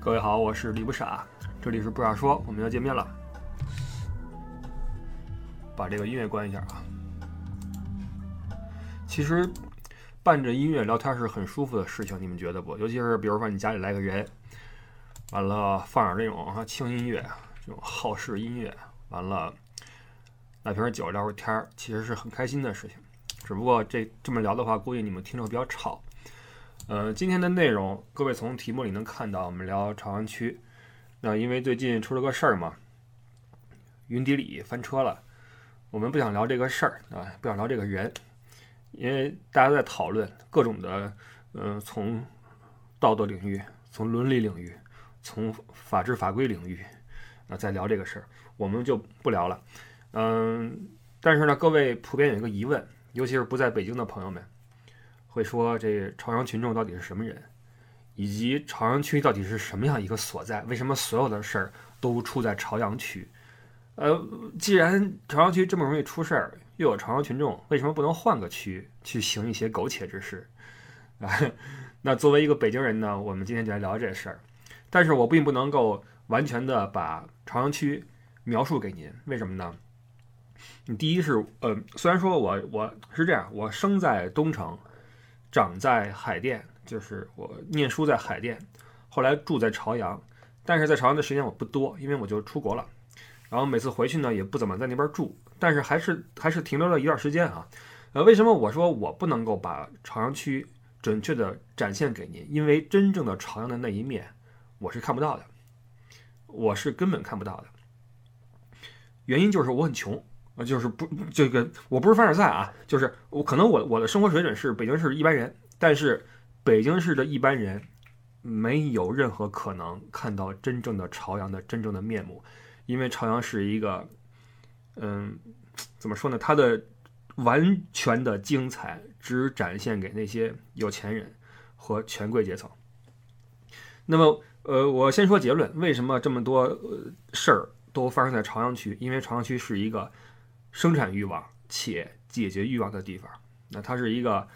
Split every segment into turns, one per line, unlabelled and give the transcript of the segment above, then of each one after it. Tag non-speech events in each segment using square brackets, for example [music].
各位好，我是李不傻，这里是不傻说，我们要见面了。把这个音乐关一下啊。其实伴着音乐聊天是很舒服的事情，你们觉得不？尤其是比如说你家里来个人，完了放点这种轻音乐，这种好事音乐，完了来瓶酒聊会天儿，其实是很开心的事情。只不过这这么聊的话，估计你们听着比较吵。呃，今天的内容，各位从题目里能看到，我们聊朝阳区。那因为最近出了个事儿嘛，云迪里翻车了。我们不想聊这个事儿啊，不想聊这个人，因为大家在讨论各种的，嗯，从道德领域、从伦理领域、从法治法规领域啊，在聊这个事儿，我们就不聊了。嗯，但是呢，各位普遍有一个疑问，尤其是不在北京的朋友们。会说这朝阳群众到底是什么人，以及朝阳区到底是什么样一个所在？为什么所有的事儿都出在朝阳区？呃，既然朝阳区这么容易出事儿，又有朝阳群众，为什么不能换个区去行一些苟且之事？[laughs] 啊，那作为一个北京人呢，我们今天就来聊这事儿。但是我并不能够完全的把朝阳区描述给您，为什么呢？你第一是，呃，虽然说我我是这样，我生在东城。长在海淀，就是我念书在海淀，后来住在朝阳，但是在朝阳的时间我不多，因为我就出国了，然后每次回去呢也不怎么在那边住，但是还是还是停留了一段时间啊。呃，为什么我说我不能够把朝阳区准确的展现给您？因为真正的朝阳的那一面我是看不到的，我是根本看不到的。原因就是我很穷。就是不这个，我不是凡尔赛啊，就是我可能我我的生活水准是北京市一般人，但是北京市的一般人没有任何可能看到真正的朝阳的真正的面目，因为朝阳是一个，嗯，怎么说呢？它的完全的精彩只展现给那些有钱人和权贵阶层。那么，呃，我先说结论，为什么这么多事儿都发生在朝阳区？因为朝阳区是一个。生产欲望且解决欲望的地方，那它是一个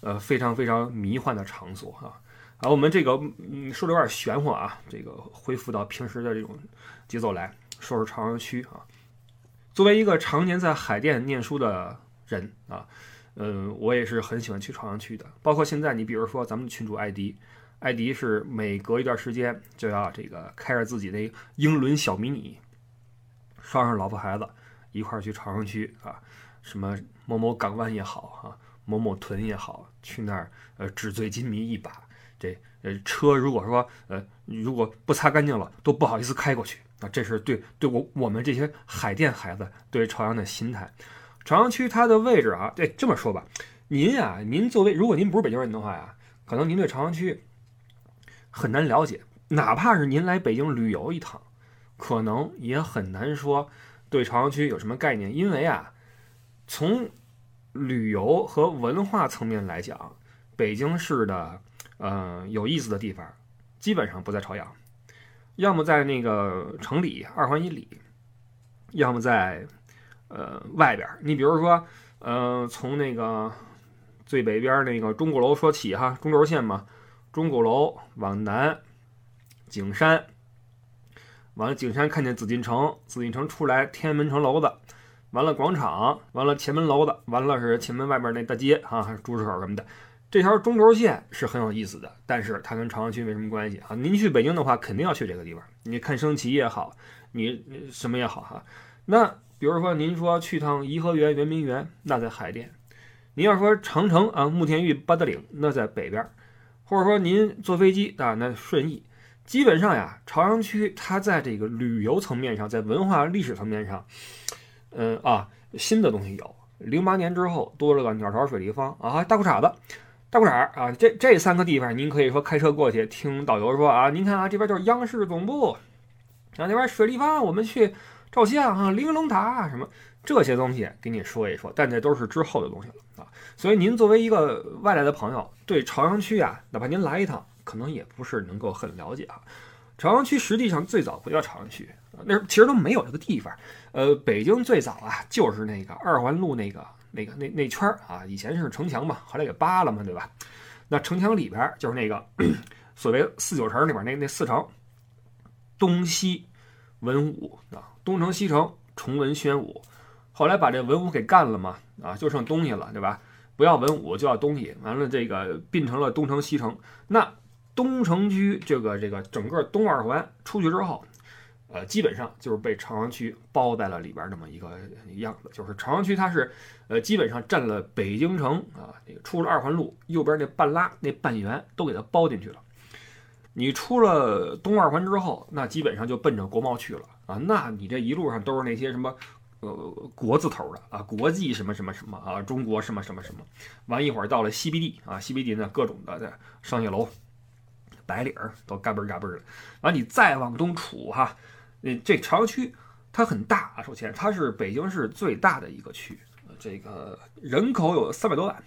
呃非常非常迷幻的场所啊。啊，我们这个嗯说的有点玄乎啊，这个恢复到平时的这种节奏来说说朝阳区啊。作为一个常年在海淀念书的人啊，嗯，我也是很喜欢去朝阳区的。包括现在，你比如说咱们群主艾迪，艾迪是每隔一段时间就要这个开着自己的英伦小迷你，捎上老婆孩子。一块儿去朝阳区啊，什么某某港湾也好啊，某某屯也好，去那儿呃纸醉金迷一把。这呃车如果说呃如果不擦干净了，都不好意思开过去啊。这是对对我我们这些海淀孩子对朝阳的心态。朝阳区它的位置啊，对这么说吧，您呀，您作为如果您不是北京人的话呀，可能您对朝阳区很难了解，哪怕是您来北京旅游一趟，可能也很难说。对朝阳区有什么概念？因为啊，从旅游和文化层面来讲，北京市的呃有意思的地方基本上不在朝阳，要么在那个城里二环以里，要么在呃外边。你比如说，呃，从那个最北边那个钟鼓楼说起哈，中轴线嘛，钟鼓楼往南，景山。完了，景山看见紫禁城，紫禁城出来天安门城楼子，完了广场，完了前门楼子，完了是前门外边那大街啊，还是朱市口什么的。这条中轴线是很有意思的，但是它跟朝阳区没什么关系啊。您去北京的话，肯定要去这个地方，你看升旗也好，你什么也好哈。那比如说您说去趟颐和园、圆明园，那在海淀；您要说长城啊、慕田峪、八达岭，那在北边；或者说您坐飞机啊，那顺义。基本上呀，朝阳区它在这个旅游层面上，在文化历史层面上，嗯啊，新的东西有。零八年之后多了个鸟巢水立方啊，大裤衩子，大裤衩啊，这这三个地方您可以说开车过去，听导游说啊，您看啊，这边就是央视总部，啊那边水立方，我们去照相啊，玲珑塔什么这些东西给你说一说，但这都是之后的东西了啊。所以您作为一个外来的朋友，对朝阳区啊，哪怕您来一趟。可能也不是能够很了解啊。朝阳区实际上最早不叫朝阳区，那其实都没有这个地方。呃，北京最早啊就是那个二环路那个那个那那圈儿啊，以前是城墙嘛，后来给扒了嘛，对吧？那城墙里边就是那个 [clears throat] 所谓四九城里边那那四城，东西文武啊，东城西城崇文宣武。后来把这文武给干了嘛，啊，就剩东西了，对吧？不要文武，就要东西。完了，这个并成了东城西城。那东城区这个这个整个东二环出去之后。呃，基本上就是被朝阳区包在了里边这么一个样子，就是朝阳区它是，呃，基本上占了北京城啊，那个出了二环路右边那半拉那半圆都给它包进去了。你出了东二环之后，那基本上就奔着国贸去了啊，那你这一路上都是那些什么，呃，国字头的啊，国际什么什么什么啊，中国什么什么什么，完一会儿到了西 BD 啊，西 BD 呢各种的商业楼、白领儿都嘎嘣嘎嘣的，完你再往东杵哈。嗯，这朝阳区它很大啊。首先，它是北京市最大的一个区，这个人口有三百多万，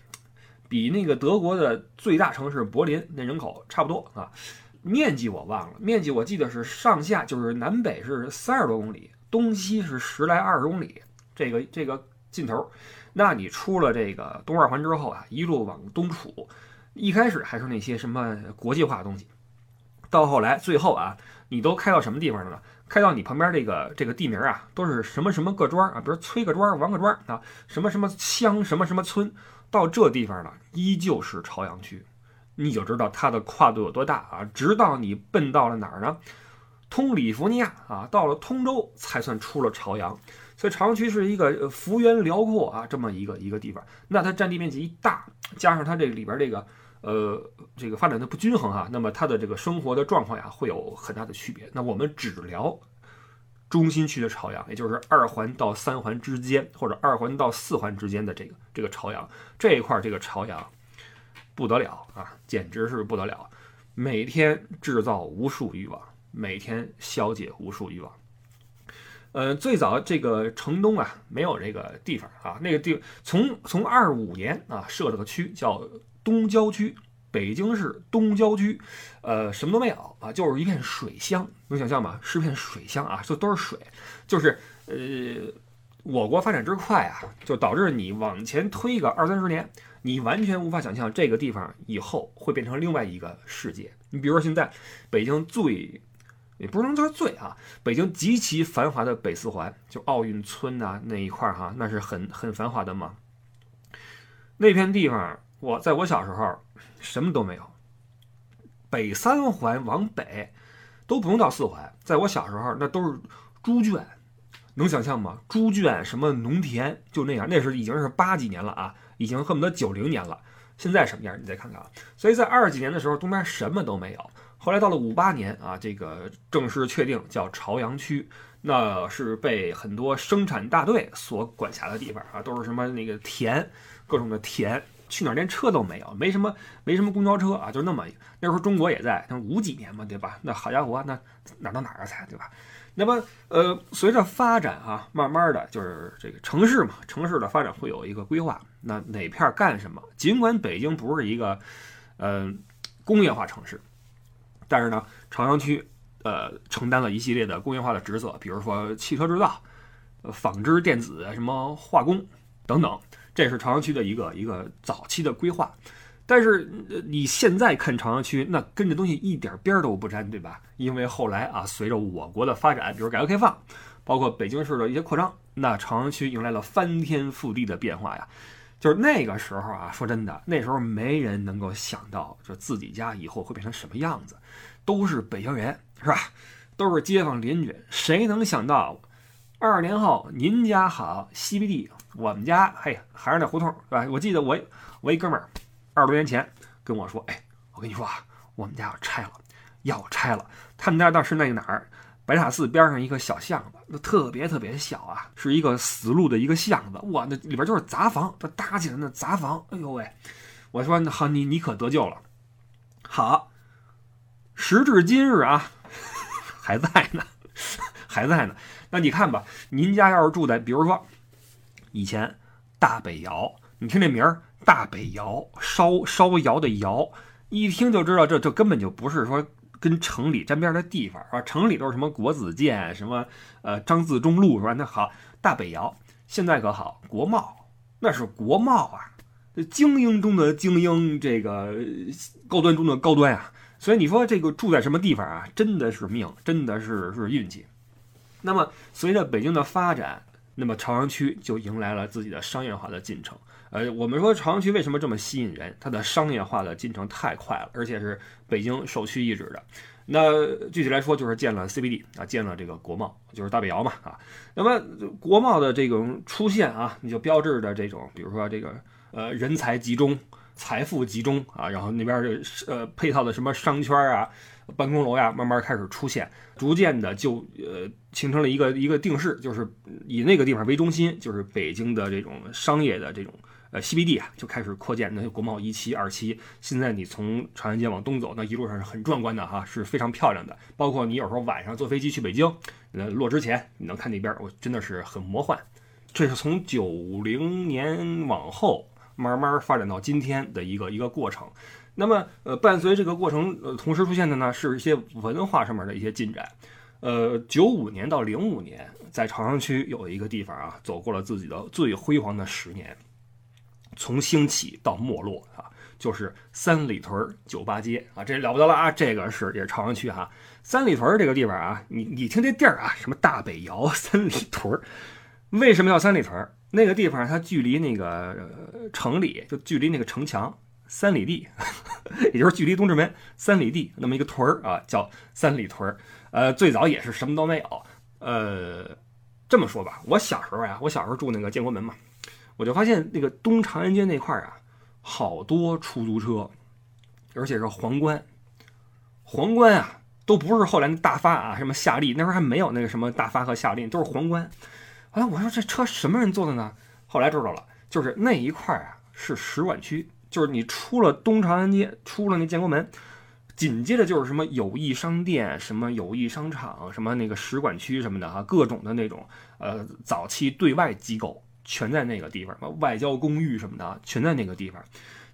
比那个德国的最大城市柏林那人口差不多啊。面积我忘了，面积我记得是上下就是南北是三十多公里，东西是十来二十公里。这个这个尽头，那你出了这个东二环之后啊，一路往东杵，一开始还是那些什么国际化的东西，到后来最后啊，你都开到什么地方了呢？开到你旁边这个这个地名啊，都是什么什么各庄啊，比如崔各庄、王各庄啊，什么什么乡、什么什么村，到这地方了，依旧是朝阳区，你就知道它的跨度有多大啊！直到你奔到了哪儿呢？通里弗尼亚啊，到了通州才算出了朝阳。所以朝阳区是一个幅员辽阔啊，这么一个一个地方。那它占地面积一大，加上它这里边这个。呃，这个发展的不均衡哈，那么它的这个生活的状况呀，会有很大的区别。那我们只聊中心区的朝阳，也就是二环到三环之间，或者二环到四环之间的这个这个朝阳这一块，这个朝阳不得了啊，简直是不得了，每天制造无数欲望，每天消解无数欲望。呃，最早这个城东啊，没有这个地方啊，那个地从从二五年啊设了个区叫。东郊区，北京市东郊区，呃，什么都没有啊，就是一片水乡，能想象吗？是片水乡啊，就都是水，就是呃，我国发展之快啊，就导致你往前推个二三十年，你完全无法想象这个地方以后会变成另外一个世界。你比如说现在北京最，也不能说最啊，北京极其繁华的北四环，就奥运村呐那一块儿哈，那是很很繁华的嘛，那片地方。我在我小时候，什么都没有。北三环往北都不用到四环，在我小时候那都是猪圈，能想象吗？猪圈什么农田就那样，那是已经是八几年了啊，已经恨不得九零年了。现在什么样？你再看看啊。所以在二几年的时候，东边什么都没有。后来到了五八年啊，这个正式确定叫朝阳区，那是被很多生产大队所管辖的地方啊，都是什么那个田，各种的田。去哪儿连车都没有，没什么没什么公交车啊，就那么那时候中国也在，那五几年嘛，对吧？那好家伙，那哪到哪儿才对吧？那么呃，随着发展啊，慢慢的就是这个城市嘛，城市的发展会有一个规划，那哪片干什么？尽管北京不是一个呃工业化城市，但是呢，朝阳区呃承担了一系列的工业化的职责，比如说汽车制造、纺织、电子、什么化工等等。这是朝阳区的一个一个早期的规划，但是你现在看朝阳区，那跟这东西一点边儿都不沾，对吧？因为后来啊，随着我国的发展，比如改革开放，包括北京市的一些扩张，那朝阳区迎来了翻天覆地的变化呀。就是那个时候啊，说真的，那时候没人能够想到，就自己家以后会变成什么样子，都是北京人，是吧？都是街坊邻居，谁能想到二十年后您家好西 B D？我们家嘿还是那胡同是吧？我记得我我一哥们儿二十多年前跟我说，哎，我跟你说啊，我们家要拆了，要拆了。他们家倒是那个哪儿，白塔寺边上一个小巷子，那特别特别小啊，是一个死路的一个巷子。哇，那里边就是杂房，都搭起来那杂房。哎呦喂，我说那好，你你可得救了。好，时至今日啊，还在呢，还在呢。那你看吧，您家要是住在，比如说。以前大北窑，你听这名儿，大北窑烧烧窑的窑，一听就知道这这根本就不是说跟城里沾边的地方，是吧？城里都是什么国子监，什么呃张自忠路，是吧？那好，大北窑现在可好，国贸那是国贸啊，这精英中的精英，这个高端中的高端啊，所以你说这个住在什么地方啊，真的是命，真的是是运气。那么随着北京的发展，那么朝阳区就迎来了自己的商业化的进程。呃，我们说朝阳区为什么这么吸引人？它的商业化的进程太快了，而且是北京首屈一指的。那具体来说，就是建了 CBD 啊，建了这个国贸，就是大北窑嘛啊。那么国贸的这种出现啊，你就标志着这种，比如说这个呃人才集中、财富集中啊，然后那边的呃配套的什么商圈啊、办公楼呀，慢慢开始出现，逐渐的就呃形成了一个一个定势，就是以那个地方为中心，就是北京的这种商业的这种。呃，CBD 啊就开始扩建，那些国贸一期、二期。现在你从长安街往东走，那一路上是很壮观的哈，是非常漂亮的。包括你有时候晚上坐飞机去北京，呃，落之前你能看那边，我真的是很魔幻。这是从九零年往后慢慢发展到今天的一个一个过程。那么，呃，伴随这个过程，呃，同时出现的呢是一些文化上面的一些进展。呃，九五年到零五年，在朝阳区有一个地方啊，走过了自己的最辉煌的十年。从兴起到没落啊，就是三里屯酒吧街啊，这了不得了啊！这个是也是朝阳区哈，三里屯这个地方啊，你你听这地儿啊，什么大北窑、三里屯，为什么叫三里屯？那个地方它距离那个城里，就距离那个城墙三里地，也就是距离东直门三里地那么一个屯儿啊，叫三里屯儿。呃，最早也是什么都没有。呃，这么说吧，我小时候呀，我小时候住那个建国门嘛。我就发现那个东长安街那块儿啊，好多出租车，而且是皇冠，皇冠啊，都不是后来那大发啊，什么夏利，那时候还没有那个什么大发和夏利，都是皇冠。后来我说这车什么人坐的呢？后来知道了，就是那一块儿啊是使馆区，就是你出了东长安街，出了那建国门，紧接着就是什么友谊商店、什么友谊商场、什么那个使馆区什么的哈，各种的那种呃早期对外机构。全在那个地方，外交公寓什么的，全在那个地方，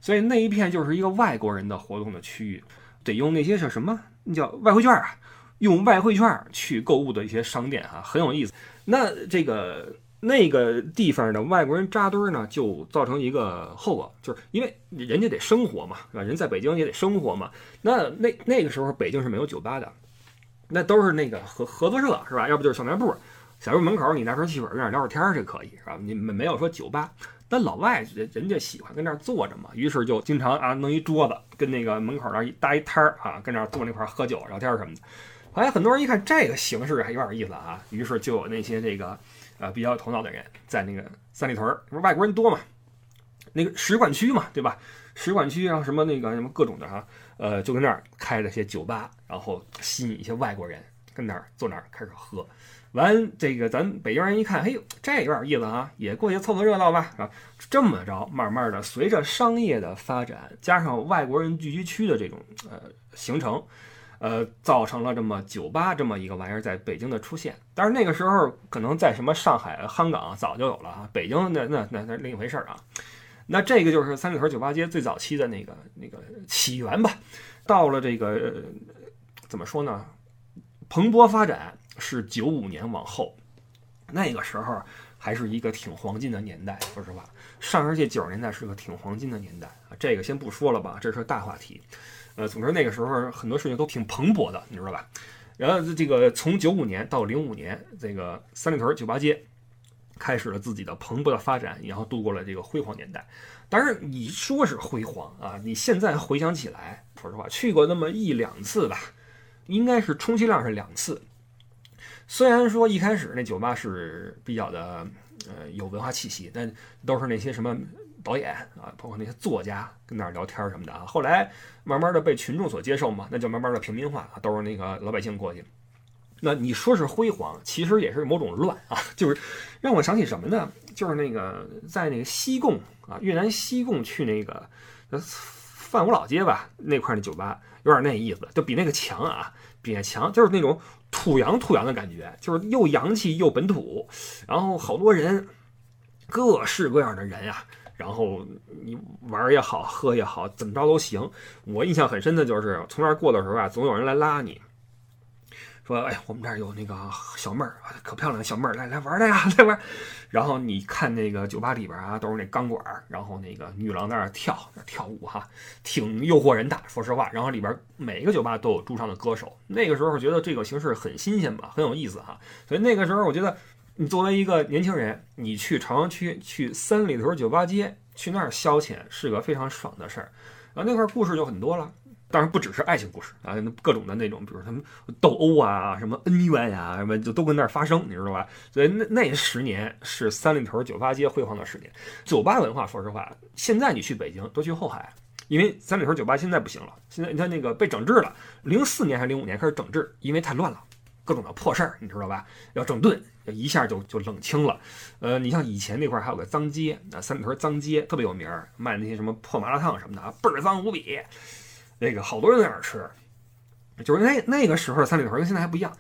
所以那一片就是一个外国人的活动的区域，得用那些是什么？那叫外汇券啊，用外汇券去购物的一些商店啊，很有意思。那这个那个地方的外国人扎堆呢，就造成一个后果，就是因为人家得生活嘛，是吧？人在北京也得生活嘛。那那那个时候北京是没有酒吧的，那都是那个合合作社，是吧？要不就是小卖部。小卖部门口，你拿瓶汽水跟那聊会天儿，这可以是吧？你没没有说酒吧，但老外人人家喜欢跟那儿坐着嘛，于是就经常啊弄一桌子，跟那个门口那儿搭一摊儿啊，跟那儿坐那块儿喝酒聊天什么的。后来很多人一看这个形式还有点意思啊，于是就有那些这个呃比较有头脑的人在那个三里屯儿，不是外国人多嘛，那个使馆区嘛，对吧？使馆区然后什么那个什么各种的哈，呃，就跟那儿开了些酒吧，然后吸引一些外国人跟那儿坐那儿开始喝。完，这个咱北京人一看，哎呦，这有点意思啊，也过去凑凑热闹吧，啊，这么着，慢慢的，随着商业的发展，加上外国人聚居区的这种呃形成，呃，造成了这么酒吧这么一个玩意儿在北京的出现。但是那个时候，可能在什么上海、香港早就有了啊，北京那那那那另一回事儿啊。那这个就是三里屯酒吧街最早期的那个那个起源吧。到了这个怎么说呢？蓬勃发展。是九五年往后，那个时候还是一个挺黄金的年代。说实话，上世纪九十年代是个挺黄金的年代啊。这个先不说了吧，这是大话题。呃，总之那个时候很多事情都挺蓬勃的，你知道吧？然后这个从九五年到零五年，这个三里屯酒吧街开始了自己的蓬勃的发展，然后度过了这个辉煌年代。当然你说是辉煌啊，你现在回想起来，说实话去过那么一两次吧，应该是充其量是两次。虽然说一开始那酒吧是比较的，呃，有文化气息，但都是那些什么导演啊，包括那些作家跟那儿聊天什么的啊。后来慢慢的被群众所接受嘛，那就慢慢的平民化，都是那个老百姓过去。那你说是辉煌，其实也是某种乱啊，[laughs] 就是让我想起什么呢？就是那个在那个西贡啊，越南西贡去那个范五老街吧，那块那酒吧有点那意思，就比那个强啊，比那强，就是那种。土洋土洋的感觉，就是又洋气又本土，然后好多人，各式各样的人呀，然后你玩也好，喝也好，怎么着都行。我印象很深的就是从那儿过的时候啊，总有人来拉你，说，哎，我们这儿有那个小妹儿，可漂亮的小妹儿，来来玩来呀，[laughs] 来玩。然后你看那个酒吧里边啊，都是那钢管，然后那个女郎在那儿跳，那跳舞哈，挺诱惑人的。说实话，然后里边每一个酒吧都有驻唱的歌手。那个时候觉得这个形式很新鲜吧，很有意思哈。所以那个时候我觉得，你作为一个年轻人，你去朝阳区去三里屯酒吧街去那儿消遣，是个非常爽的事儿。然后那块故事就很多了。当然不只是爱情故事啊，各种的那种，比如他们斗殴啊，什么恩怨呀，什么就都跟那儿发生，你知道吧？所以那那十年是三里屯酒吧街辉煌的十年。酒吧文化，说实话，现在你去北京都去后海，因为三里屯酒吧现在不行了，现在你看那个被整治了，零四年还是零五年开始整治，因为太乱了，各种的破事儿，你知道吧？要整顿，一下就就冷清了。呃，你像以前那块还有个脏街，啊，三里屯脏街特别有名，卖那些什么破麻辣烫什么的啊，倍儿脏无比。那个好多人在那儿吃，就是那那个时候三里屯跟现在还不一样，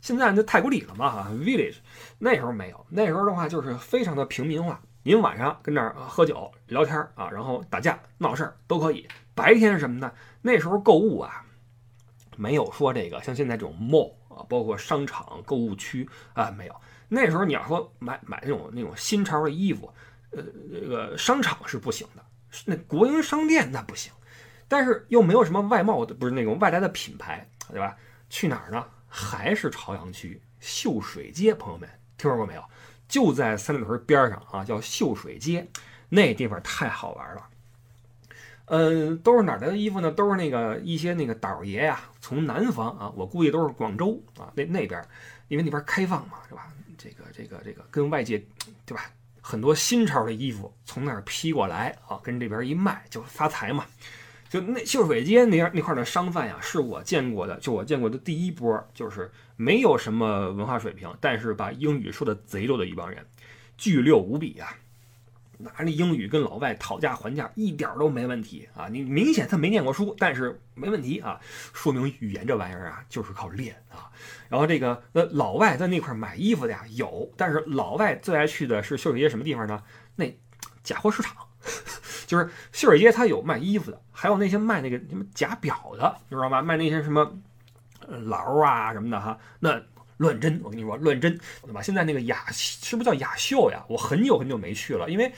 现在就太古里了嘛哈，village，那时候没有，那时候的话就是非常的平民化，您晚上跟那儿喝酒聊天啊，然后打架闹事儿都可以。白天是什么呢？那时候购物啊，没有说这个像现在这种 mall 啊，包括商场购物区啊，没有。那时候你要说买买那种那种新潮的衣服，呃，这个商场是不行的，那国营商店那不行。但是又没有什么外贸的，不是那种外来的品牌，对吧？去哪儿呢？还是朝阳区秀水街，朋友们听说过没有？就在三里屯边上啊，叫秀水街，那地方太好玩了。嗯，都是哪来的衣服呢？都是那个一些那个倒爷呀，从南方啊，我估计都是广州啊，那那边，因为那边开放嘛，是吧？这个这个这个跟外界，对吧？很多新潮的衣服从那儿批过来啊，跟这边一卖就发财嘛。就那秀水街那那块的商贩呀，是我见过的，就我见过的第一波，就是没有什么文化水平，但是把英语说的贼溜的一帮人，巨溜无比呀！拿那英语跟老外讨价还价，一点都没问题啊！你明显他没念过书，但是没问题啊，说明语言这玩意儿啊，就是靠练啊。然后这个那老外在那块买衣服的呀有，但是老外最爱去的是秀水街什么地方呢？那假货市场。[laughs] 就是秀水街，它有卖衣服的，还有那些卖那个什么假表的，你知道吗？卖那些什么劳啊什么的哈，那乱真，我跟你说乱真，对吧？现在那个雅是不是叫雅秀呀？我很久很久没去了，因为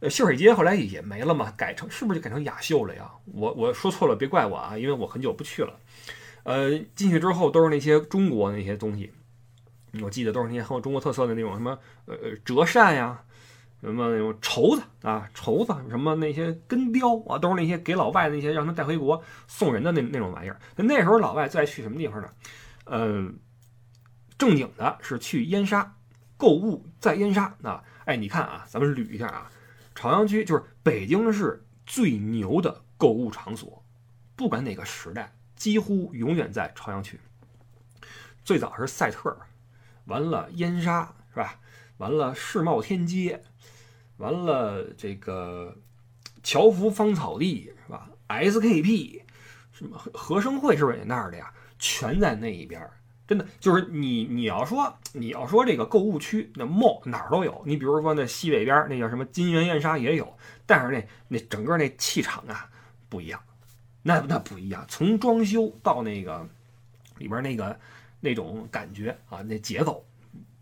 呃秀水街后来也没了嘛，改成是不是就改成雅秀了呀？我我说错了，别怪我啊，因为我很久不去了。呃，进去之后都是那些中国那些东西，我记得都是那些很有中国特色的那种什么呃折扇呀。什么那种绸子啊，绸子什么那些根雕啊，都是那些给老外那些让他带回国送人的那那种玩意儿。那时候老外最爱去什么地方呢？呃，正经的是去燕莎购物，在燕莎啊。哎，你看啊，咱们捋一下啊，朝阳区就是北京市最牛的购物场所，不管哪个时代，几乎永远在朝阳区。最早是赛特，完了燕莎是吧？完了世贸天街。完了，这个侨福芳草地是吧？SKP 什么和生汇是不是也那儿的呀？全在那一边儿，真的就是你你要说你要说这个购物区那 mall 哪儿都有，你比如说那西北边那叫什么金源燕莎也有，但是那那整个那气场啊不一样，那那不一样，从装修到那个里边那个那种感觉啊，那节奏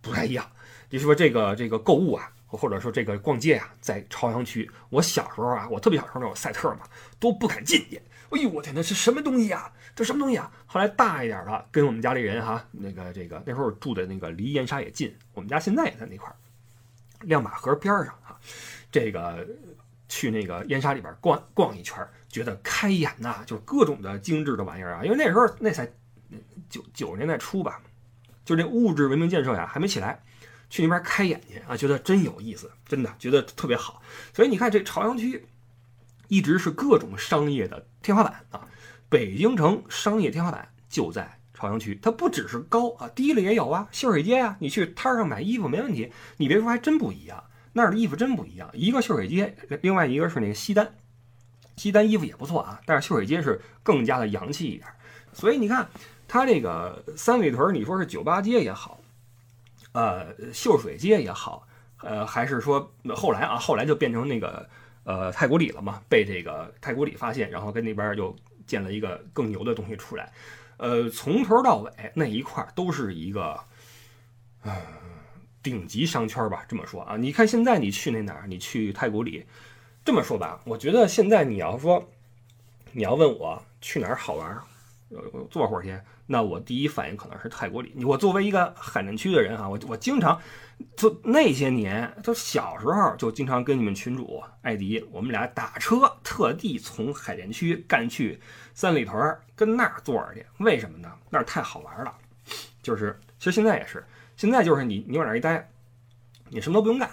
不太一样。你说这个这个购物啊。或者说这个逛街啊，在朝阳区，我小时候啊，我特别小时候那种赛特嘛，都不敢进去。哎呦，我天，那是什么东西呀？这什么东西啊？后来大一点了，跟我们家里人哈，那个这个那时候住的那个离燕莎也近，我们家现在也在那块儿，亮马河边儿上啊。这个去那个燕莎里边逛逛一圈，觉得开眼呐，就是各种的精致的玩意儿啊。因为那时候那才九九十年代初吧，就这物质文明建设呀还没起来。去那边开眼去啊，觉得真有意思，真的觉得特别好。所以你看，这朝阳区一直是各种商业的天花板啊。北京城商业天花板就在朝阳区，它不只是高啊，低了也有啊。秀水街啊，你去摊上买衣服没问题。你别说，还真不一样，那儿的衣服真不一样。一个秀水街，另外一个是那个西单，西单衣服也不错啊，但是秀水街是更加的洋气一点。所以你看，它这个三里屯，你说是酒吧街也好。呃，秀水街也好，呃，还是说后来啊，后来就变成那个呃太古里了嘛，被这个太古里发现，然后跟那边又建了一个更牛的东西出来。呃，从头到尾那一块都是一个，嗯，顶级商圈吧，这么说啊。你看现在你去那哪儿？你去太古里，这么说吧，我觉得现在你要说，你要问我去哪儿好玩，呃，坐会儿去。那我第一反应可能是太古里。我作为一个海淀区的人啊，我我经常就那些年，就小时候就经常跟你们群主艾迪，我们俩打车特地从海淀区干去三里屯，跟那儿坐着去。为什么呢？那儿太好玩了。就是其实现在也是，现在就是你你往那儿一待，你什么都不用干，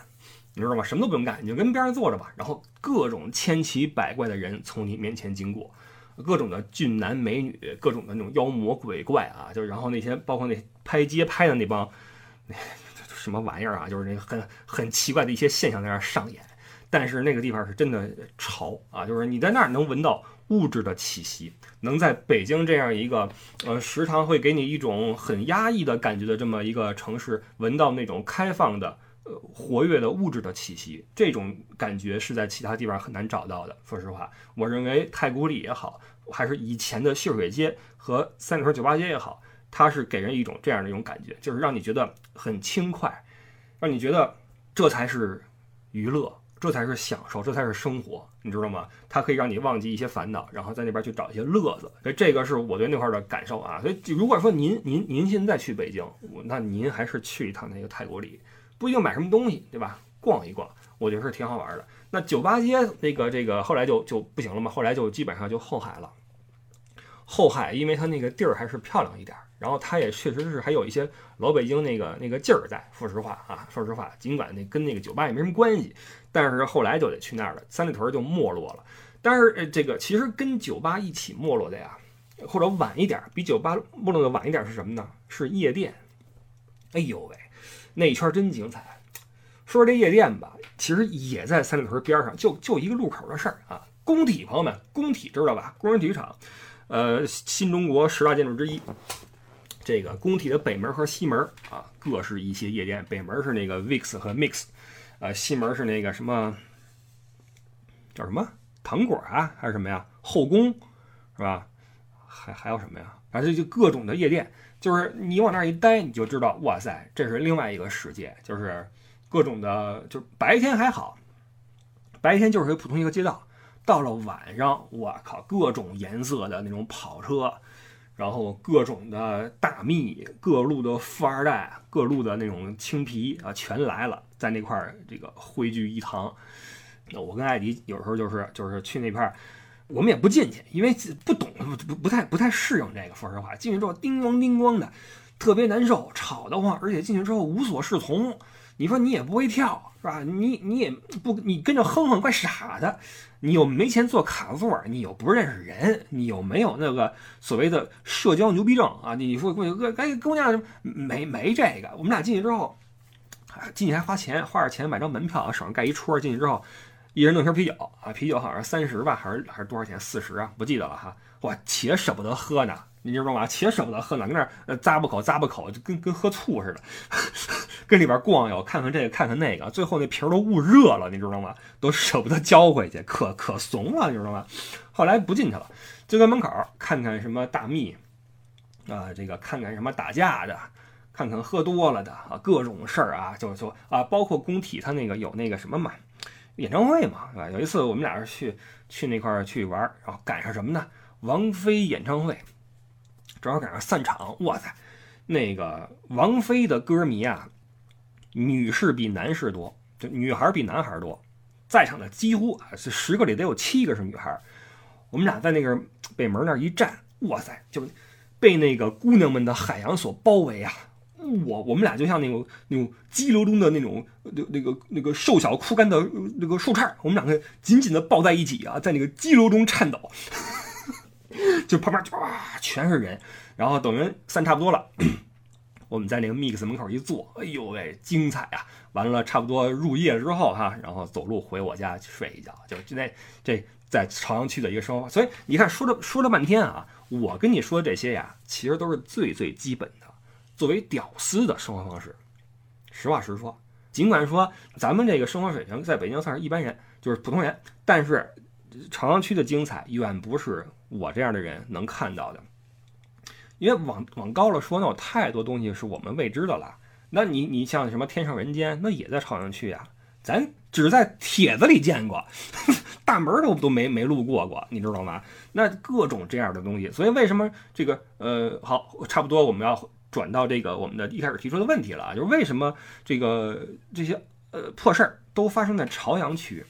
你知道吗？什么都不用干，你就跟边上坐着吧。然后各种千奇百怪的人从你面前经过。各种的俊男美女，各种的那种妖魔鬼怪啊，就然后那些包括那拍街拍的那帮，什么玩意儿啊，就是那很很奇怪的一些现象在那儿上演。但是那个地方是真的潮啊，就是你在那儿能闻到物质的气息，能在北京这样一个呃时常会给你一种很压抑的感觉的这么一个城市，闻到那种开放的呃活跃的物质的气息，这种感觉是在其他地方很难找到的。说实话，我认为太古里也好。还是以前的秀水街和三里屯酒吧街也好，它是给人一种这样的一种感觉，就是让你觉得很轻快，让你觉得这才是娱乐，这才是享受，这才是生活，你知道吗？它可以让你忘记一些烦恼，然后在那边去找一些乐子。所以这个是我对那块的感受啊。所以如果说您您您现在去北京，那您还是去一趟那个泰国里，不一定买什么东西，对吧？逛一逛，我觉得是挺好玩的。那酒吧街那个这个后来就就不行了嘛，后来就基本上就后海了。后海，因为它那个地儿还是漂亮一点儿，然后它也确实是还有一些老北京那个那个劲儿在。说实话啊，说实话，尽管那跟那个酒吧也没什么关系，但是后来就得去那儿了。三里屯就没落了。但是呃，这个其实跟酒吧一起没落的呀，或者晚一点，比酒吧没落的晚一点是什么呢？是夜店。哎呦喂，那一圈真精彩。说说这夜店吧，其实也在三里屯边上，就就一个路口的事儿啊。工体朋友们，工体知道吧？工人体育场。呃，新中国十大建筑之一，这个工体的北门和西门啊，各是一些夜店。北门是那个 VIX 和 MIX，呃，西门是那个什么叫什么糖果啊，还是什么呀？后宫是吧？还还有什么呀？反正就各种的夜店，就是你往那儿一待，你就知道，哇塞，这是另外一个世界。就是各种的，就白天还好，白天就是普通一个街道。到了晚上，我靠，各种颜色的那种跑车，然后各种的大蜜，各路的富二代，各路的那种青皮啊，全来了，在那块儿这个汇聚一堂。那我跟艾迪有时候就是就是去那片儿，我们也不进去，因为不懂，不不太不太适应这个。说实话，进去之后叮咣叮咣的，特别难受，吵得慌，而且进去之后无所适从。你说你也不会跳，是吧？你你也不，你跟着哼哼，怪傻的。你又没钱坐卡座，你又不认识人，你又没有那个所谓的社交牛逼症啊！你说过去哥，哎，跟我讲没没这个。我们俩进去之后，进去还花钱，花点钱买张门票，手上盖一戳。进去之后，一人弄瓶啤酒啊，啤酒好像三十吧，还是还是多少钱？四十啊，不记得了哈。哇，且舍不得喝呢。你知道吗？且舍不得喝呢，跟那咂不口咂不口，就跟跟喝醋似的，跟里边逛悠，看看这个看看那个，最后那瓶儿都捂热了，你知道吗？都舍不得交回去，可可怂了，你知道吗？后来不进去了，就在门口看看什么大蜜啊，这个看看什么打架的，看看喝多了的啊，各种事儿啊，就就啊，包括工体他那个有那个什么嘛，演唱会嘛，是吧？有一次我们俩是去去那块儿去玩，然后赶上什么呢？王菲演唱会。正好赶上散场，哇塞，那个王菲的歌迷啊，女士比男士多，就女孩比男孩多，在场的几乎啊，这十个里得有七个是女孩。我们俩在那个北门那儿一站，哇塞，就被那个姑娘们的海洋所包围啊！我我们俩就像那种那种激流中的那种那那个那个瘦小枯干的那个树杈，我们两个紧紧的抱在一起啊，在那个激流中颤抖。[laughs] 就旁边哇，全是人，然后等人散差不多了，我们在那个 mix 门口一坐，哎呦喂，精彩啊！完了，差不多入夜之后哈，然后走路回我家去睡一觉，就就那这在朝阳区的一个生活。所以你看，说了说了半天啊，我跟你说这些呀，其实都是最最基本的，作为屌丝的生活方式。实话实说，尽管说咱们这个生活水平在北京算是一般人，就是普通人，但是。朝阳区的精彩远不是我这样的人能看到的。因为往往高了说，那有太多东西是我们未知的了。那你你像什么天上人间，那也在朝阳区呀，咱只在帖子里见过，[laughs] 大门都都没没路过过，你知道吗？那各种这样的东西，所以为什么这个呃好，差不多我们要转到这个我们的一开始提出的问题了，就是为什么这个这些呃破事儿都发生在朝阳区？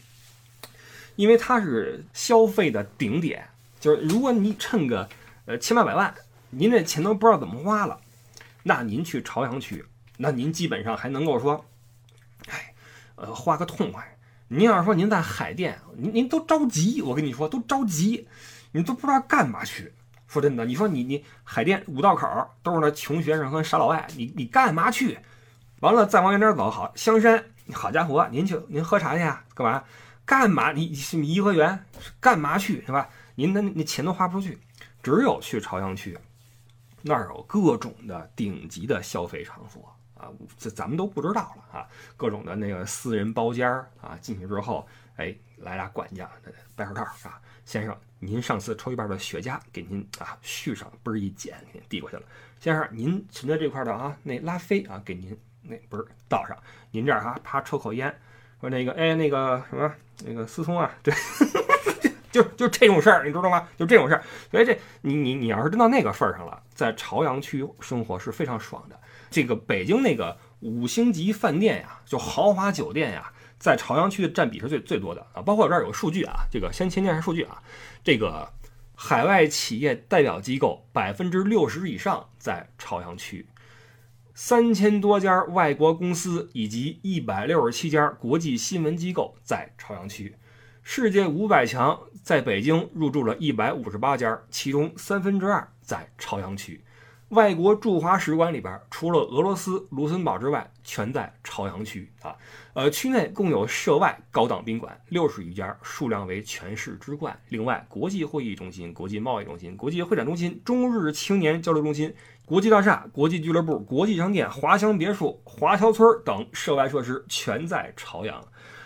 因为它是消费的顶点，就是如果你趁个呃千八百万，您这钱都不知道怎么花了，那您去朝阳区。那您基本上还能够说，哎，呃，花个痛快。您要是说您在海淀，您您都着急，我跟你说都着急，你都不知道干嘛去。说真的，你说你你海淀五道口都是那穷学生和傻老外，你你干嘛去？完了再往远点走，好香山，好家伙，您去您喝茶去啊？干嘛？干嘛？你你颐和园干嘛去？是吧？您那那钱都花不出去，只有去朝阳区，那儿有各种的顶级的消费场所。啊，这咱们都不知道了啊！各种的那个私人包间儿啊，进去之后，哎，来俩管家，白手套啊，先生，您上次抽一半的雪茄给您啊续上，嘣儿一剪，给您递过去了。先生，您存在这块的啊，那拉菲啊，给您那嘣儿倒上。您这儿哈，啪抽口烟，说那个，哎，那个什么，那个思聪啊，对，[laughs] 就就这种事儿，你知道吗？就这种事儿。所以这你你你要是真到那个份儿上了，在朝阳区生活是非常爽的。这个北京那个五星级饭店呀，就豪华酒店呀，在朝阳区的占比是最最多的啊。包括我这儿有个数据啊，这个先先念下数据啊，这个海外企业代表机构百分之六十以上在朝阳区，三千多家外国公司以及一百六十七家国际新闻机构在朝阳区，世界五百强在北京入驻了一百五十八家，其中三分之二在朝阳区。外国驻华使馆里边，除了俄罗斯卢森堡之外，全在朝阳区啊。呃，区内共有涉外高档宾馆六十余家，数量为全市之冠。另外，国际会议中心、国际贸易中心、国际会展中心、中日青年交流中心、国际大厦、国际俱乐部、国际商店、华强别墅、华侨村等涉外设施全在朝阳。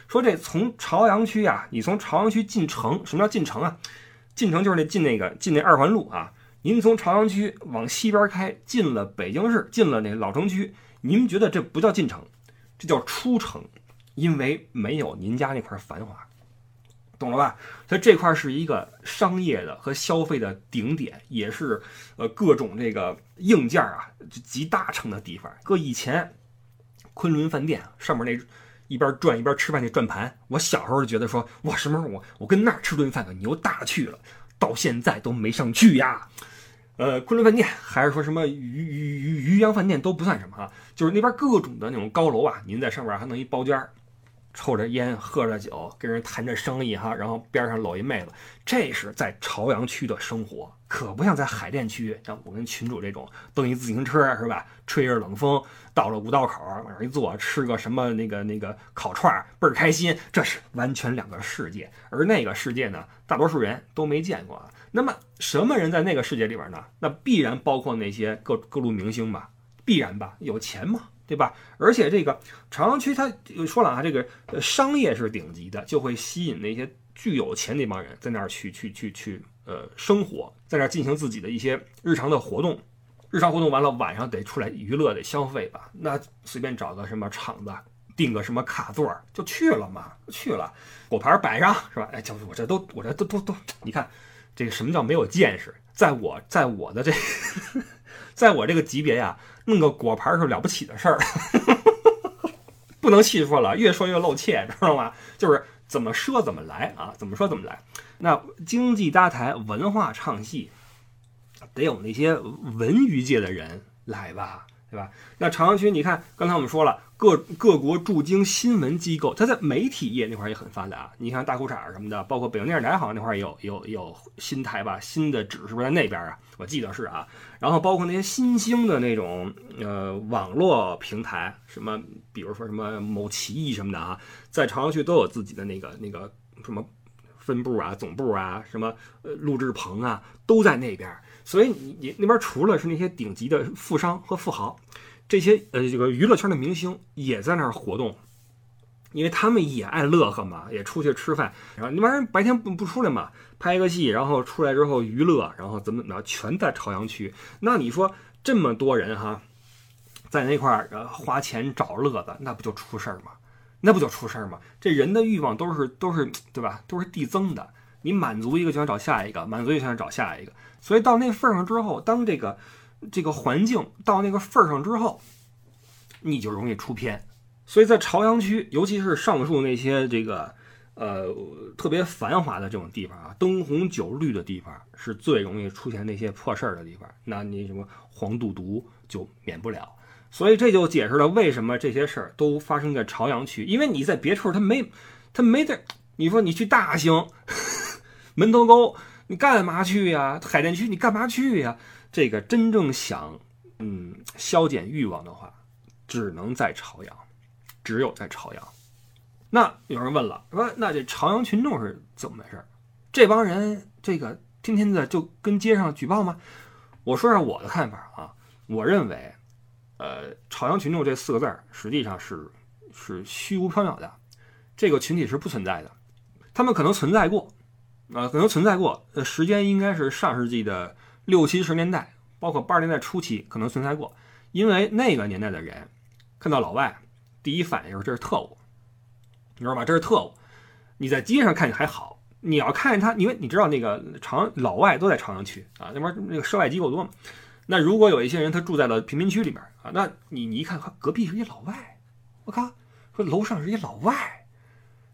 说这从朝阳区啊，你从朝阳区进城，什么叫进城啊？进城就是那进那个进那二环路啊。您从朝阳区往西边开，进了北京市，进了那老城区，您觉得这不叫进城，这叫出城，因为没有您家那块繁华，懂了吧？所以这块是一个商业的和消费的顶点，也是呃各种这个硬件啊集大成的地方。搁以前，昆仑饭店上面那一边转一边吃饭那转盘，我小时候就觉得说，我什么时候我我跟那儿吃顿饭可牛大去了，到现在都没上去呀。呃，昆仑饭店还是说什么渔渔渔渔阳饭店都不算什么哈，就是那边各种的那种高楼啊，您在上边还能一包间儿，抽着烟，喝着酒，跟人谈着生意哈，然后边上搂一妹子，这是在朝阳区的生活，可不像在海淀区，像我跟群主这种蹬一自行车是吧，吹着冷风到了五道口往那一坐，吃个什么那个那个烤串儿，倍儿开心，这是完全两个世界，而那个世界呢，大多数人都没见过啊。那么什么人在那个世界里边呢？那必然包括那些各各路明星吧，必然吧，有钱嘛，对吧？而且这个朝阳区，他说了啊，这个商业是顶级的，就会吸引那些巨有钱那帮人在那儿去去去去呃生活，在那儿进行自己的一些日常的活动，日常活动完了晚上得出来娱乐得消费吧？那随便找个什么场子，订个什么卡座就去了嘛，去了，果盘摆上是吧？哎，就是我这都我这都都都，你看。这个什么叫没有见识？在我在我的这，[laughs] 在我这个级别呀，弄个果盘是了不起的事儿，[laughs] 不能细说了，越说越露怯，知道吗？就是怎么说怎么来啊，怎么说怎么来。那经济搭台，文化唱戏，得有那些文娱界的人来吧。对吧？那朝阳区，你看，刚才我们说了，各各国驻京新闻机构，它在媒体业那块也很发达。你看大裤衩什么的，包括北京电视台好像那块也有有有新台吧，新的址是不是在那边啊？我记得是啊。然后包括那些新兴的那种呃网络平台，什么比如说什么某奇艺什么的啊，在朝阳区都有自己的那个那个什么分部啊、总部啊、什么呃录制棚啊，都在那边。所以你你那边除了是那些顶级的富商和富豪，这些呃这个娱乐圈的明星也在那儿活动，因为他们也爱乐呵嘛，也出去吃饭，然后那玩意儿白天不不出来嘛，拍个戏，然后出来之后娱乐，然后怎么怎么着，全在朝阳区。那你说这么多人哈，在那块儿呃花钱找乐子，那不就出事儿吗？那不就出事儿吗？这人的欲望都是都是对吧？都是递增的。你满足一个就想找下一个，满足一个就想找下一个。所以到那份儿上之后，当这个这个环境到那个份儿上之后，你就容易出偏。所以在朝阳区，尤其是上述那些这个呃特别繁华的这种地方啊，灯红酒绿的地方，是最容易出现那些破事儿的地方。那你什么黄赌毒就免不了。所以这就解释了为什么这些事儿都发生在朝阳区，因为你在别处他没他没在。你说你去大兴、[laughs] 门头沟，你干嘛去呀？海淀区你干嘛去呀？这个真正想嗯消减欲望的话，只能在朝阳，只有在朝阳。那有人问了，说那这朝阳群众是怎么回事？这帮人这个天天的就跟街上举报吗？我说下我的看法啊，我认为。呃，朝阳群众这四个字儿实际上是是虚无缥缈的，这个群体是不存在的。他们可能存在过，啊，可能存在过。呃，时间应该是上世纪的六七十年代，包括八十年代初期可能存在过。因为那个年代的人看到老外，第一反应就是这是特务，你知道吧？这是特务。你在街上看见还好，你要看见他，因为你知道那个朝老外都在朝阳区啊，那边那个涉外机构多嘛。那如果有一些人他住在了贫民区里边啊，那你你一看，隔壁是一老外，我靠，说楼上是一老外，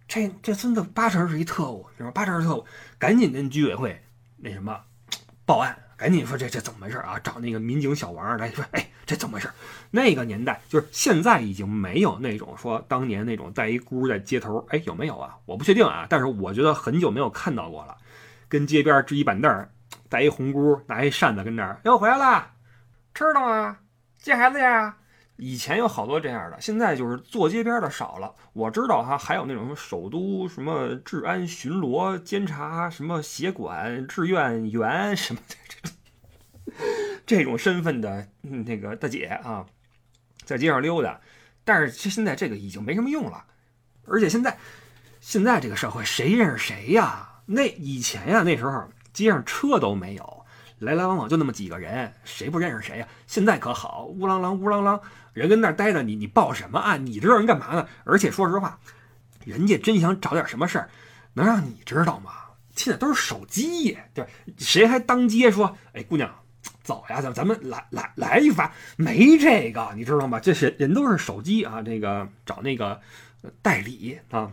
这这孙子八成是一特务，是吧？八成是特务，赶紧跟居委会那什么报案，赶紧说这这怎么回事啊？找那个民警小王来说，哎，这怎么回事？那个年代就是现在已经没有那种说当年那种带一箍在街头，哎，有没有啊？我不确定啊，但是我觉得很久没有看到过了，跟街边支一板凳。带一红箍，拿一扇子跟那儿，又回来了，吃了吗？接孩子呀？以前有好多这样的，现在就是坐街边的少了。我知道哈，还有那种什么首都什么治安巡逻监察什么协管志愿员什么的这种身份的那个大姐啊，在街上溜达。但是现在这个已经没什么用了，而且现在现在这个社会谁认识谁呀？那以前呀，那时候。街上车都没有，来来往往就那么几个人，谁不认识谁呀？现在可好，乌啷啷乌啷啷，人跟那儿待着，你你报什么案？你知道人干嘛呢？而且说实话，人家真想找点什么事儿，能让你知道吗？现在都是手机，对谁还当街说？哎，姑娘，走呀，咱咱们来来来一发，没这个，你知道吗？这是人都是手机啊，这个找那个代理啊，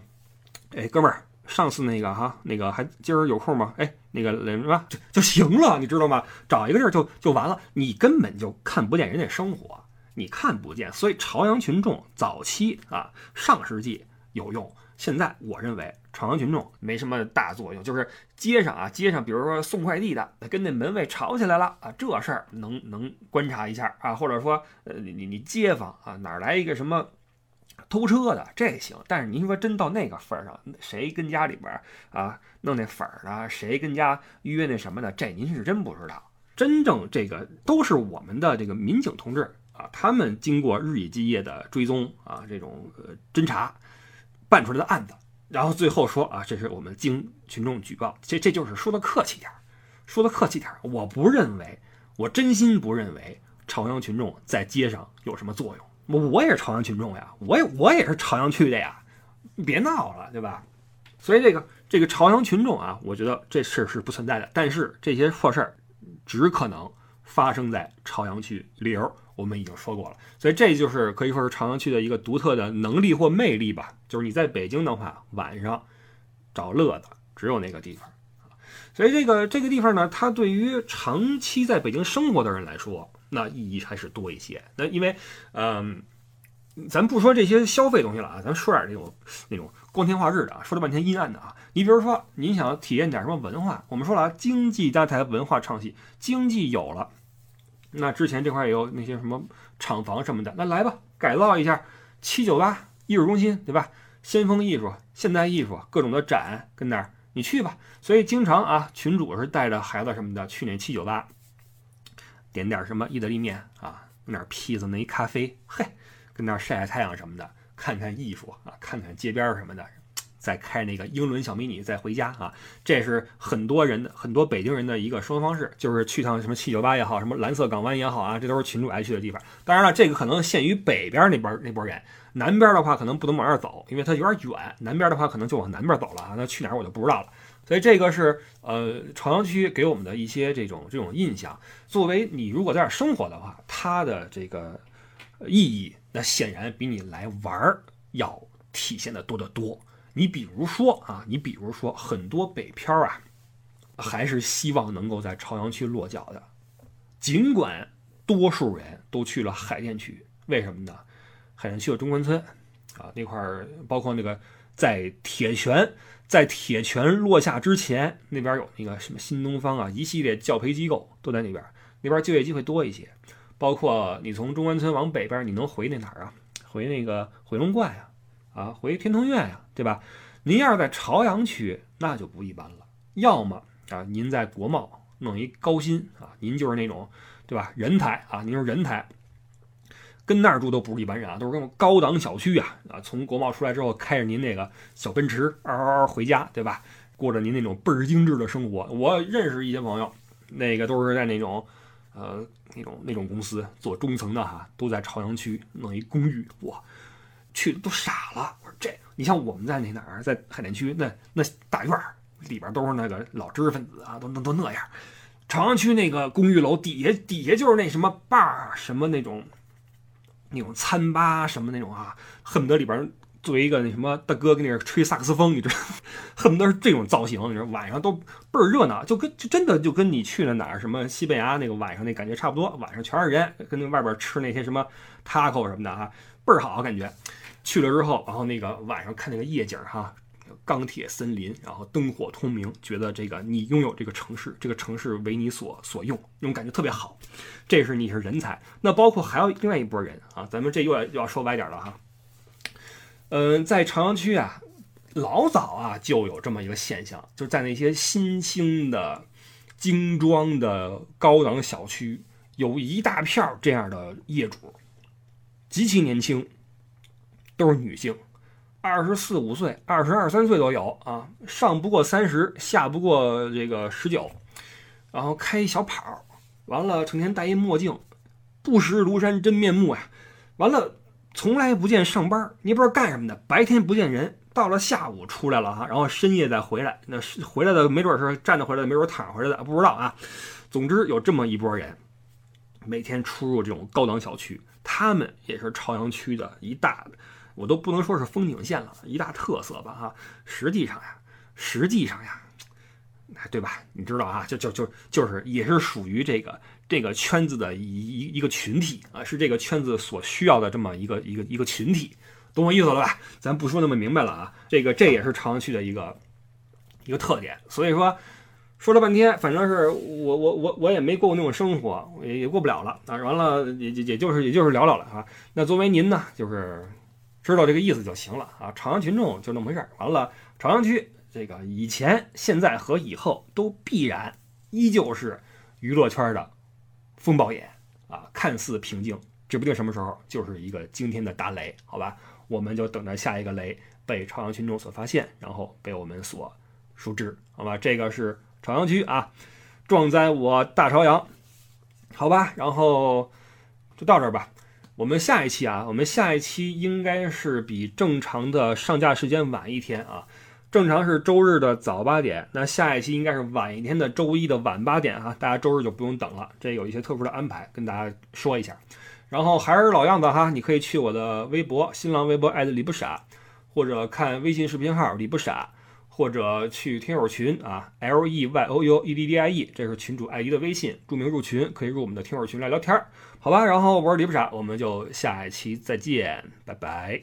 哎，哥们儿。上次那个哈，那个还今儿有空吗？哎，那个什么就就行了，你知道吗？找一个地儿就就完了，你根本就看不见人家生活，你看不见。所以朝阳群众早期啊，上世纪有用，现在我认为朝阳群众没什么大作用。就是街上啊，街上比如说送快递的，跟那门卫吵起来了啊，这事儿能能观察一下啊，或者说呃你你你街坊啊哪来一个什么？偷车的这行，但是您说真到那个份儿上，谁跟家里边啊弄那粉儿的，谁跟家约那什么的，这您是真不知道。真正这个都是我们的这个民警同志啊，他们经过日以继夜的追踪啊，这种呃侦查办出来的案子，然后最后说啊，这是我们经群众举报，这这就是说的客气点儿，说的客气点儿。我不认为，我真心不认为朝阳群众在街上有什么作用。我我也是朝阳群众呀，我也我也是朝阳区的呀，你别闹了，对吧？所以这个这个朝阳群众啊，我觉得这事儿是不存在的。但是这些破事儿只可能发生在朝阳区，理由我们已经说过了。所以这就是可以说是朝阳区的一个独特的能力或魅力吧。就是你在北京的话，晚上找乐子只有那个地方。所以这个这个地方呢，它对于长期在北京生活的人来说。那意义还是多一些。那因为，嗯，咱不说这些消费东西了啊，咱说点那种那种光天化日的啊，说了半天阴暗的啊。你比如说，你想体验点什么文化，我们说了啊，经济搭台，文化唱戏，经济有了，那之前这块也有那些什么厂房什么的，那来吧，改造一下七九八艺术中心，对吧？先锋艺术、现代艺术，各种的展跟那儿，你去吧。所以经常啊，群主是带着孩子什么的去那七九八。点点什么意大利面啊，弄点披萨，那一咖啡，嘿，跟那儿晒晒太阳什么的，看看艺术啊，看看街边什么的。再开那个英伦小迷你再回家啊，这是很多人的很多北京人的一个生活方式，就是去趟什么七九八也好，什么蓝色港湾也好啊，这都是群主爱去的地方。当然了，这个可能限于北边那边那波人，南边的话可能不能往那儿走，因为它有点远。南边的话可能就往南边走了啊，那去哪儿我就不知道了。所以这个是呃朝阳区给我们的一些这种这种印象。作为你如果在这儿生活的话，它的这个意义那显然比你来玩儿要体现的多得多。你比如说啊，你比如说很多北漂啊，还是希望能够在朝阳区落脚的，尽管多数人都去了海淀区，为什么呢？海淀区有中关村啊，那块儿包括那个在铁拳，在铁拳落下之前，那边有那个什么新东方啊，一系列教培机构都在那边，那边就业机会多一些。包括你从中关村往北边，你能回那哪儿啊？回那个回龙观呀。啊，回天通苑呀，对吧？您要是在朝阳区，那就不一般了。要么啊，您在国贸弄一高薪啊，您就是那种，对吧？人才啊，您是人才，跟那儿住都不是一般人啊，都是那种高档小区啊啊。从国贸出来之后，开着您那个小奔驰，嗷嗷回家，对吧？过着您那种倍儿精致的生活。我认识一些朋友，那个都是在那种，呃，那种那种公司做中层的哈，都在朝阳区弄一公寓，哇！去的都傻了，我说这，你像我们在那哪儿，在海淀区那那大院儿里边都是那个老知识分子啊，都都都那样。朝阳区那个公寓楼底下底下就是那什么 bar 什么那种那种餐吧什么那种啊，恨不得里边作为一个那什么大哥跟那吹萨克斯风，你知道，[laughs] 恨不得是这种造型，你说，晚上都倍儿热闹，就跟就真的就跟你去了哪儿什么西班牙那个晚上那感觉差不多，晚上全是人，跟那外边吃那些什么 taco 什么的啊，倍儿好感觉。去了之后，然后那个晚上看那个夜景哈，钢铁森林，然后灯火通明，觉得这个你拥有这个城市，这个城市为你所所用，那种感觉特别好。这是你是人才。那包括还有另外一波人啊，咱们这又要又要说歪点了哈。嗯，在朝阳区啊，老早啊就有这么一个现象，就是在那些新兴的精装的高档小区，有一大片这样的业主，极其年轻。都是女性，二十四五岁、二十二三岁都有啊，上不过三十，下不过这个十九，然后开一小跑，完了成天戴一墨镜，不识庐山真面目呀，完了从来不见上班，你也不知道干什么的，白天不见人，到了下午出来了哈，然后深夜再回来，那是回来的没准是站着回来，没准躺回来的，不知道啊。总之有这么一波人，每天出入这种高档小区，他们也是朝阳区的一大。我都不能说是风景线了，一大特色吧哈。实际上呀，实际上呀，对吧？你知道啊，就就就就是也是属于这个这个圈子的一一一个群体啊，是这个圈子所需要的这么一个一个一个群体，懂我意思了吧？咱不说那么明白了啊。这个这也是朝阳区的一个一个特点。所以说说了半天，反正是我我我我也没过过那种生活，也也过不了了啊。完了也也也就是也就是聊聊了啊。那作为您呢，就是。知道这个意思就行了啊！朝阳群众就那么回事儿。完了，朝阳区这个以前、现在和以后都必然依旧是娱乐圈的风暴眼啊！看似平静，指不定什么时候就是一个惊天的大雷，好吧？我们就等着下一个雷被朝阳群众所发现，然后被我们所熟知，好吧？这个是朝阳区啊，壮哉我大朝阳，好吧？然后就到这儿吧。我们下一期啊，我们下一期应该是比正常的上架时间晚一天啊，正常是周日的早八点，那下一期应该是晚一天的周一的晚八点哈，大家周日就不用等了，这有一些特殊的安排跟大家说一下。然后还是老样子哈，你可以去我的微博、新浪微博艾特李不傻，或者看微信视频号李不傻。或者去听友群啊，L E Y O U E D D I E，这是群主艾迪的微信，注明入群可以入我们的听友群来聊天儿，好吧？然后我是李不傻，我们就下一期再见，拜拜。